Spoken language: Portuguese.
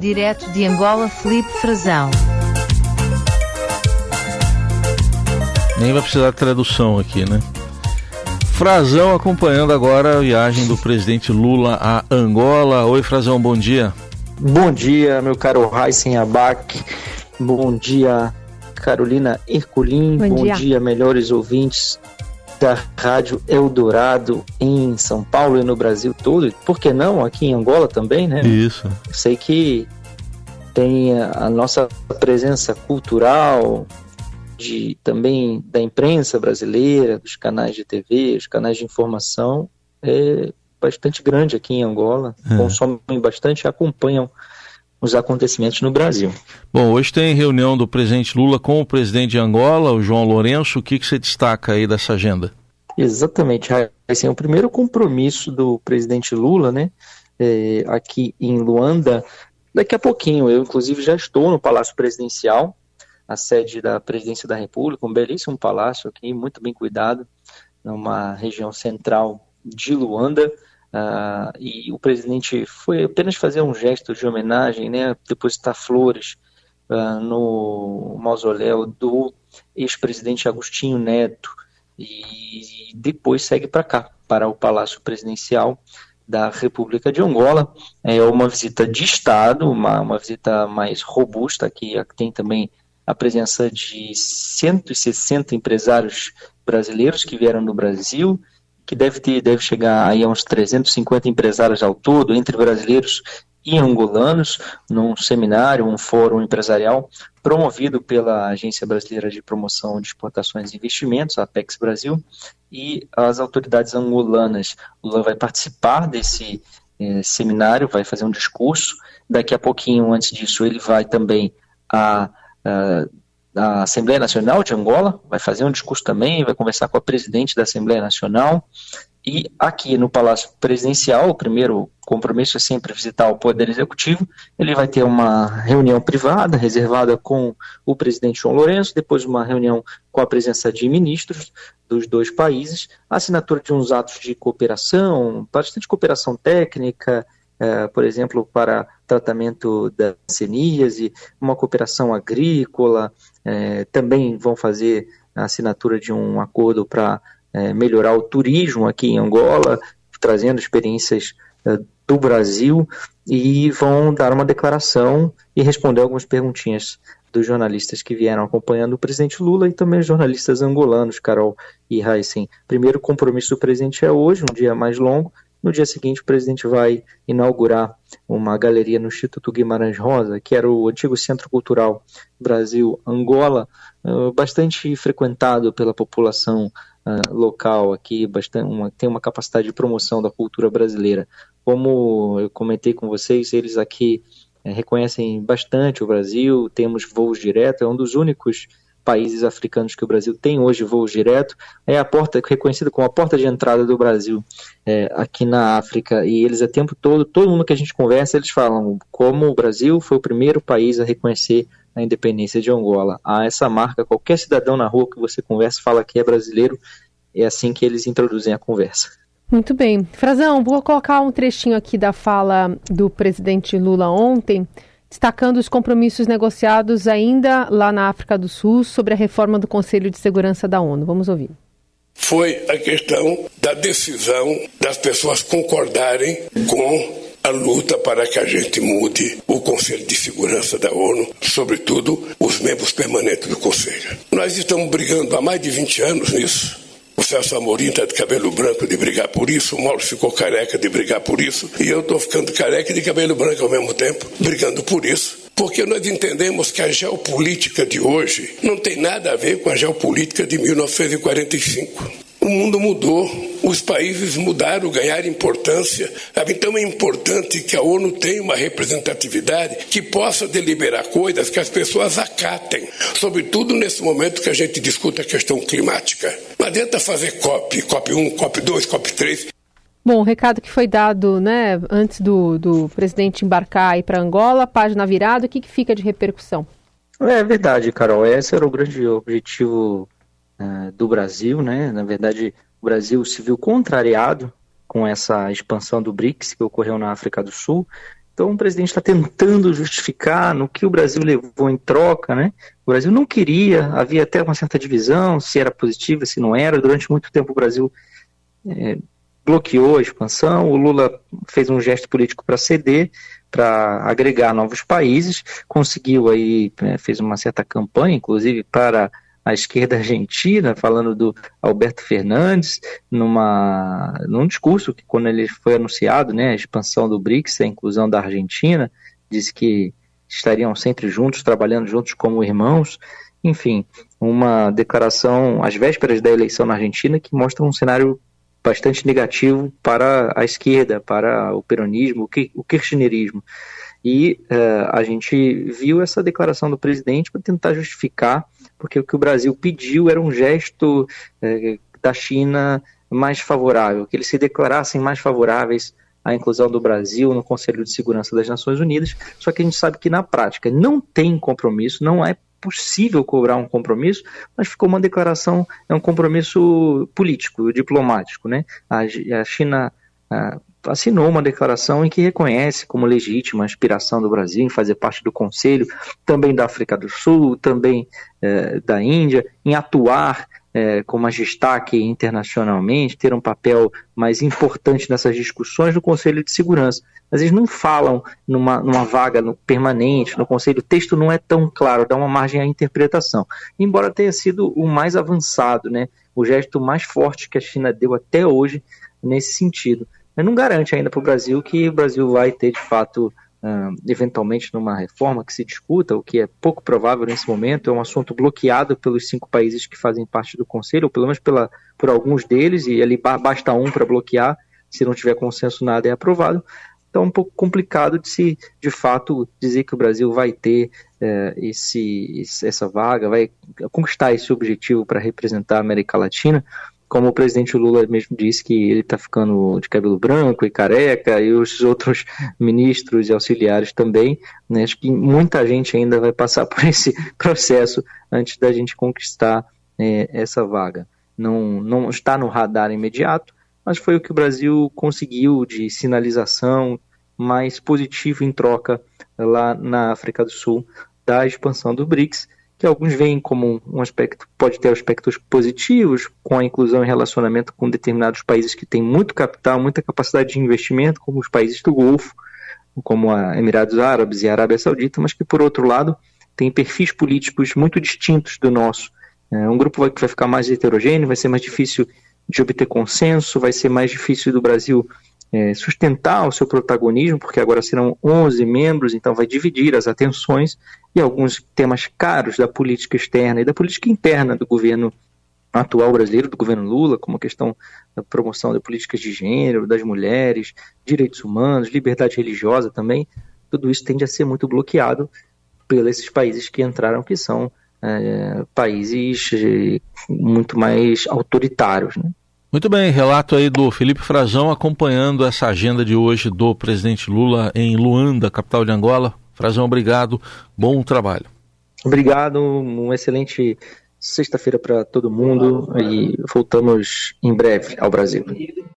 Direto de Angola, Felipe Frazão. Nem vai precisar de tradução aqui, né? Frazão acompanhando agora a viagem do presidente Lula a Angola. Oi, Frazão, bom dia. Bom dia, meu caro Raíssen Abac. Bom dia, Carolina Herculin. Bom, bom dia. dia, melhores ouvintes da Rádio Eldorado em São Paulo e no Brasil todo. Por que não aqui em Angola também, né? Isso. Sei que tem a nossa presença cultural, de também da imprensa brasileira, dos canais de TV, os canais de informação, é bastante grande aqui em Angola, é. consomem bastante acompanham os acontecimentos no Brasil. Bom, hoje tem reunião do presidente Lula com o presidente de Angola, o João Lourenço. O que, que você destaca aí dessa agenda? Exatamente, assim, o primeiro compromisso do presidente Lula, né, é, aqui em Luanda, daqui a pouquinho. Eu, inclusive, já estou no Palácio Presidencial a sede da Presidência da República, um belíssimo palácio aqui, muito bem cuidado, numa região central de Luanda. Uh, e o presidente foi apenas fazer um gesto de homenagem, né, depositar flores uh, no mausoléu do ex-presidente Agostinho Neto e depois segue para cá, para o Palácio Presidencial da República de Angola. É uma visita de Estado, uma, uma visita mais robusta, que tem também a presença de 160 empresários brasileiros que vieram do Brasil, que deve, ter, deve chegar aí a uns 350 empresários ao todo, entre brasileiros e angolanos, num seminário, um fórum empresarial promovido pela Agência Brasileira de Promoção de Exportações e Investimentos, a Apex Brasil, e as autoridades angolanas. Lula vai participar desse eh, seminário, vai fazer um discurso. Daqui a pouquinho, antes disso, ele vai também a da Assembleia Nacional de Angola, vai fazer um discurso também, vai conversar com a presidente da Assembleia Nacional. E aqui no Palácio Presidencial, o primeiro compromisso é sempre visitar o Poder Executivo. Ele vai ter uma reunião privada, reservada com o presidente João Lourenço, depois uma reunião com a presença de ministros dos dois países, assinatura de uns atos de cooperação, bastante cooperação técnica, é, por exemplo, para tratamento da ceníase, uma cooperação agrícola, é, também vão fazer a assinatura de um acordo para é, melhorar o turismo aqui em Angola, trazendo experiências é, do Brasil, e vão dar uma declaração e responder algumas perguntinhas dos jornalistas que vieram acompanhando o presidente Lula e também os jornalistas angolanos, Carol e Heisen. Primeiro compromisso do presidente é hoje, um dia mais longo, no dia seguinte, o presidente vai inaugurar uma galeria no Instituto Guimarães Rosa, que era o antigo Centro Cultural Brasil-Angola, eh, bastante frequentado pela população uh, local aqui, bastante, uma, tem uma capacidade de promoção da cultura brasileira. Como eu comentei com vocês, eles aqui é, reconhecem bastante o Brasil, temos voos diretos, é um dos únicos países africanos que o Brasil tem hoje voos direto, é a porta reconhecida como a porta de entrada do Brasil é, aqui na África. E eles, a tempo todo, todo mundo que a gente conversa, eles falam como o Brasil foi o primeiro país a reconhecer a independência de Angola. Há essa marca, qualquer cidadão na rua que você conversa fala que é brasileiro, é assim que eles introduzem a conversa. Muito bem. Frazão, vou colocar um trechinho aqui da fala do presidente Lula ontem destacando os compromissos negociados ainda lá na África do Sul sobre a reforma do Conselho de Segurança da ONU. Vamos ouvir. Foi a questão da decisão das pessoas concordarem com a luta para que a gente mude o Conselho de Segurança da ONU, sobretudo os membros permanentes do Conselho. Nós estamos brigando há mais de 20 anos nisso. Celso Amorim está de cabelo branco de brigar por isso, o Mauro ficou careca de brigar por isso, e eu estou ficando careca de cabelo branco ao mesmo tempo, brigando por isso. Porque nós entendemos que a geopolítica de hoje não tem nada a ver com a geopolítica de 1945. O mundo mudou, os países mudaram, ganharam importância. Então é importante que a ONU tenha uma representatividade que possa deliberar coisas que as pessoas acatem, sobretudo nesse momento que a gente discuta a questão climática. Não adianta fazer COP, COP1, COP2, COP3. Bom, o recado que foi dado né, antes do, do presidente embarcar aí para Angola, página virada, o que, que fica de repercussão? É verdade, Carol. Esse era o grande objetivo uh, do Brasil, né? Na verdade, o Brasil se viu contrariado com essa expansão do BRICS que ocorreu na África do Sul. Então o presidente está tentando justificar no que o Brasil levou em troca, né? O Brasil não queria, havia até uma certa divisão, se era positiva, se não era. Durante muito tempo o Brasil é, bloqueou a expansão. O Lula fez um gesto político para ceder, para agregar novos países, conseguiu aí, né, fez uma certa campanha, inclusive para a esquerda argentina, falando do Alberto Fernandes, numa, num discurso que quando ele foi anunciado, né, a expansão do BRICS, a inclusão da Argentina, disse que estariam sempre juntos, trabalhando juntos como irmãos, enfim, uma declaração às vésperas da eleição na Argentina que mostra um cenário bastante negativo para a esquerda, para o peronismo, o kirchnerismo. E uh, a gente viu essa declaração do presidente para tentar justificar, porque o que o Brasil pediu era um gesto uh, da China mais favorável, que eles se declarassem mais favoráveis à inclusão do Brasil no Conselho de Segurança das Nações Unidas. Só que a gente sabe que na prática não tem compromisso, não é possível cobrar um compromisso, mas ficou uma declaração, é um compromisso político, diplomático, né? A, a China assinou uma declaração em que reconhece como legítima a aspiração do Brasil em fazer parte do Conselho, também da África do Sul, também eh, da Índia, em atuar eh, com mais destaque internacionalmente, ter um papel mais importante nessas discussões no Conselho de Segurança. Mas eles não falam numa, numa vaga no, permanente no Conselho, o texto não é tão claro, dá uma margem à interpretação. Embora tenha sido o mais avançado, né, o gesto mais forte que a China deu até hoje nesse sentido não garante ainda para o Brasil que o Brasil vai ter, de fato, uh, eventualmente numa reforma que se discuta, o que é pouco provável nesse momento, é um assunto bloqueado pelos cinco países que fazem parte do Conselho, ou pelo menos pela, por alguns deles, e ali basta um para bloquear, se não tiver consenso nada é aprovado. Então é um pouco complicado de se, de fato, dizer que o Brasil vai ter é, esse, essa vaga, vai conquistar esse objetivo para representar a América Latina, como o presidente Lula mesmo disse que ele está ficando de cabelo branco e careca, e os outros ministros e auxiliares também, né? acho que muita gente ainda vai passar por esse processo antes da gente conquistar é, essa vaga. Não, não está no radar imediato, mas foi o que o Brasil conseguiu de sinalização mais positivo em troca lá na África do Sul da expansão do BRICS que alguns veem como um aspecto, pode ter aspectos positivos, com a inclusão em relacionamento com determinados países que têm muito capital, muita capacidade de investimento, como os países do Golfo, como a Emirados Árabes e a Arábia Saudita, mas que, por outro lado, têm perfis políticos muito distintos do nosso. É um grupo que vai ficar mais heterogêneo, vai ser mais difícil de obter consenso, vai ser mais difícil do Brasil é, sustentar o seu protagonismo, porque agora serão 11 membros, então vai dividir as atenções e alguns temas caros da política externa e da política interna do governo atual brasileiro, do governo Lula, como a questão da promoção de políticas de gênero, das mulheres, direitos humanos, liberdade religiosa também, tudo isso tende a ser muito bloqueado pelos países que entraram, que são é, países é, muito mais autoritários. Né? Muito bem, relato aí do Felipe Frazão acompanhando essa agenda de hoje do presidente Lula em Luanda, capital de Angola. Frazão, obrigado, bom trabalho. Obrigado, um excelente sexta-feira para todo mundo e voltamos em breve ao Brasil.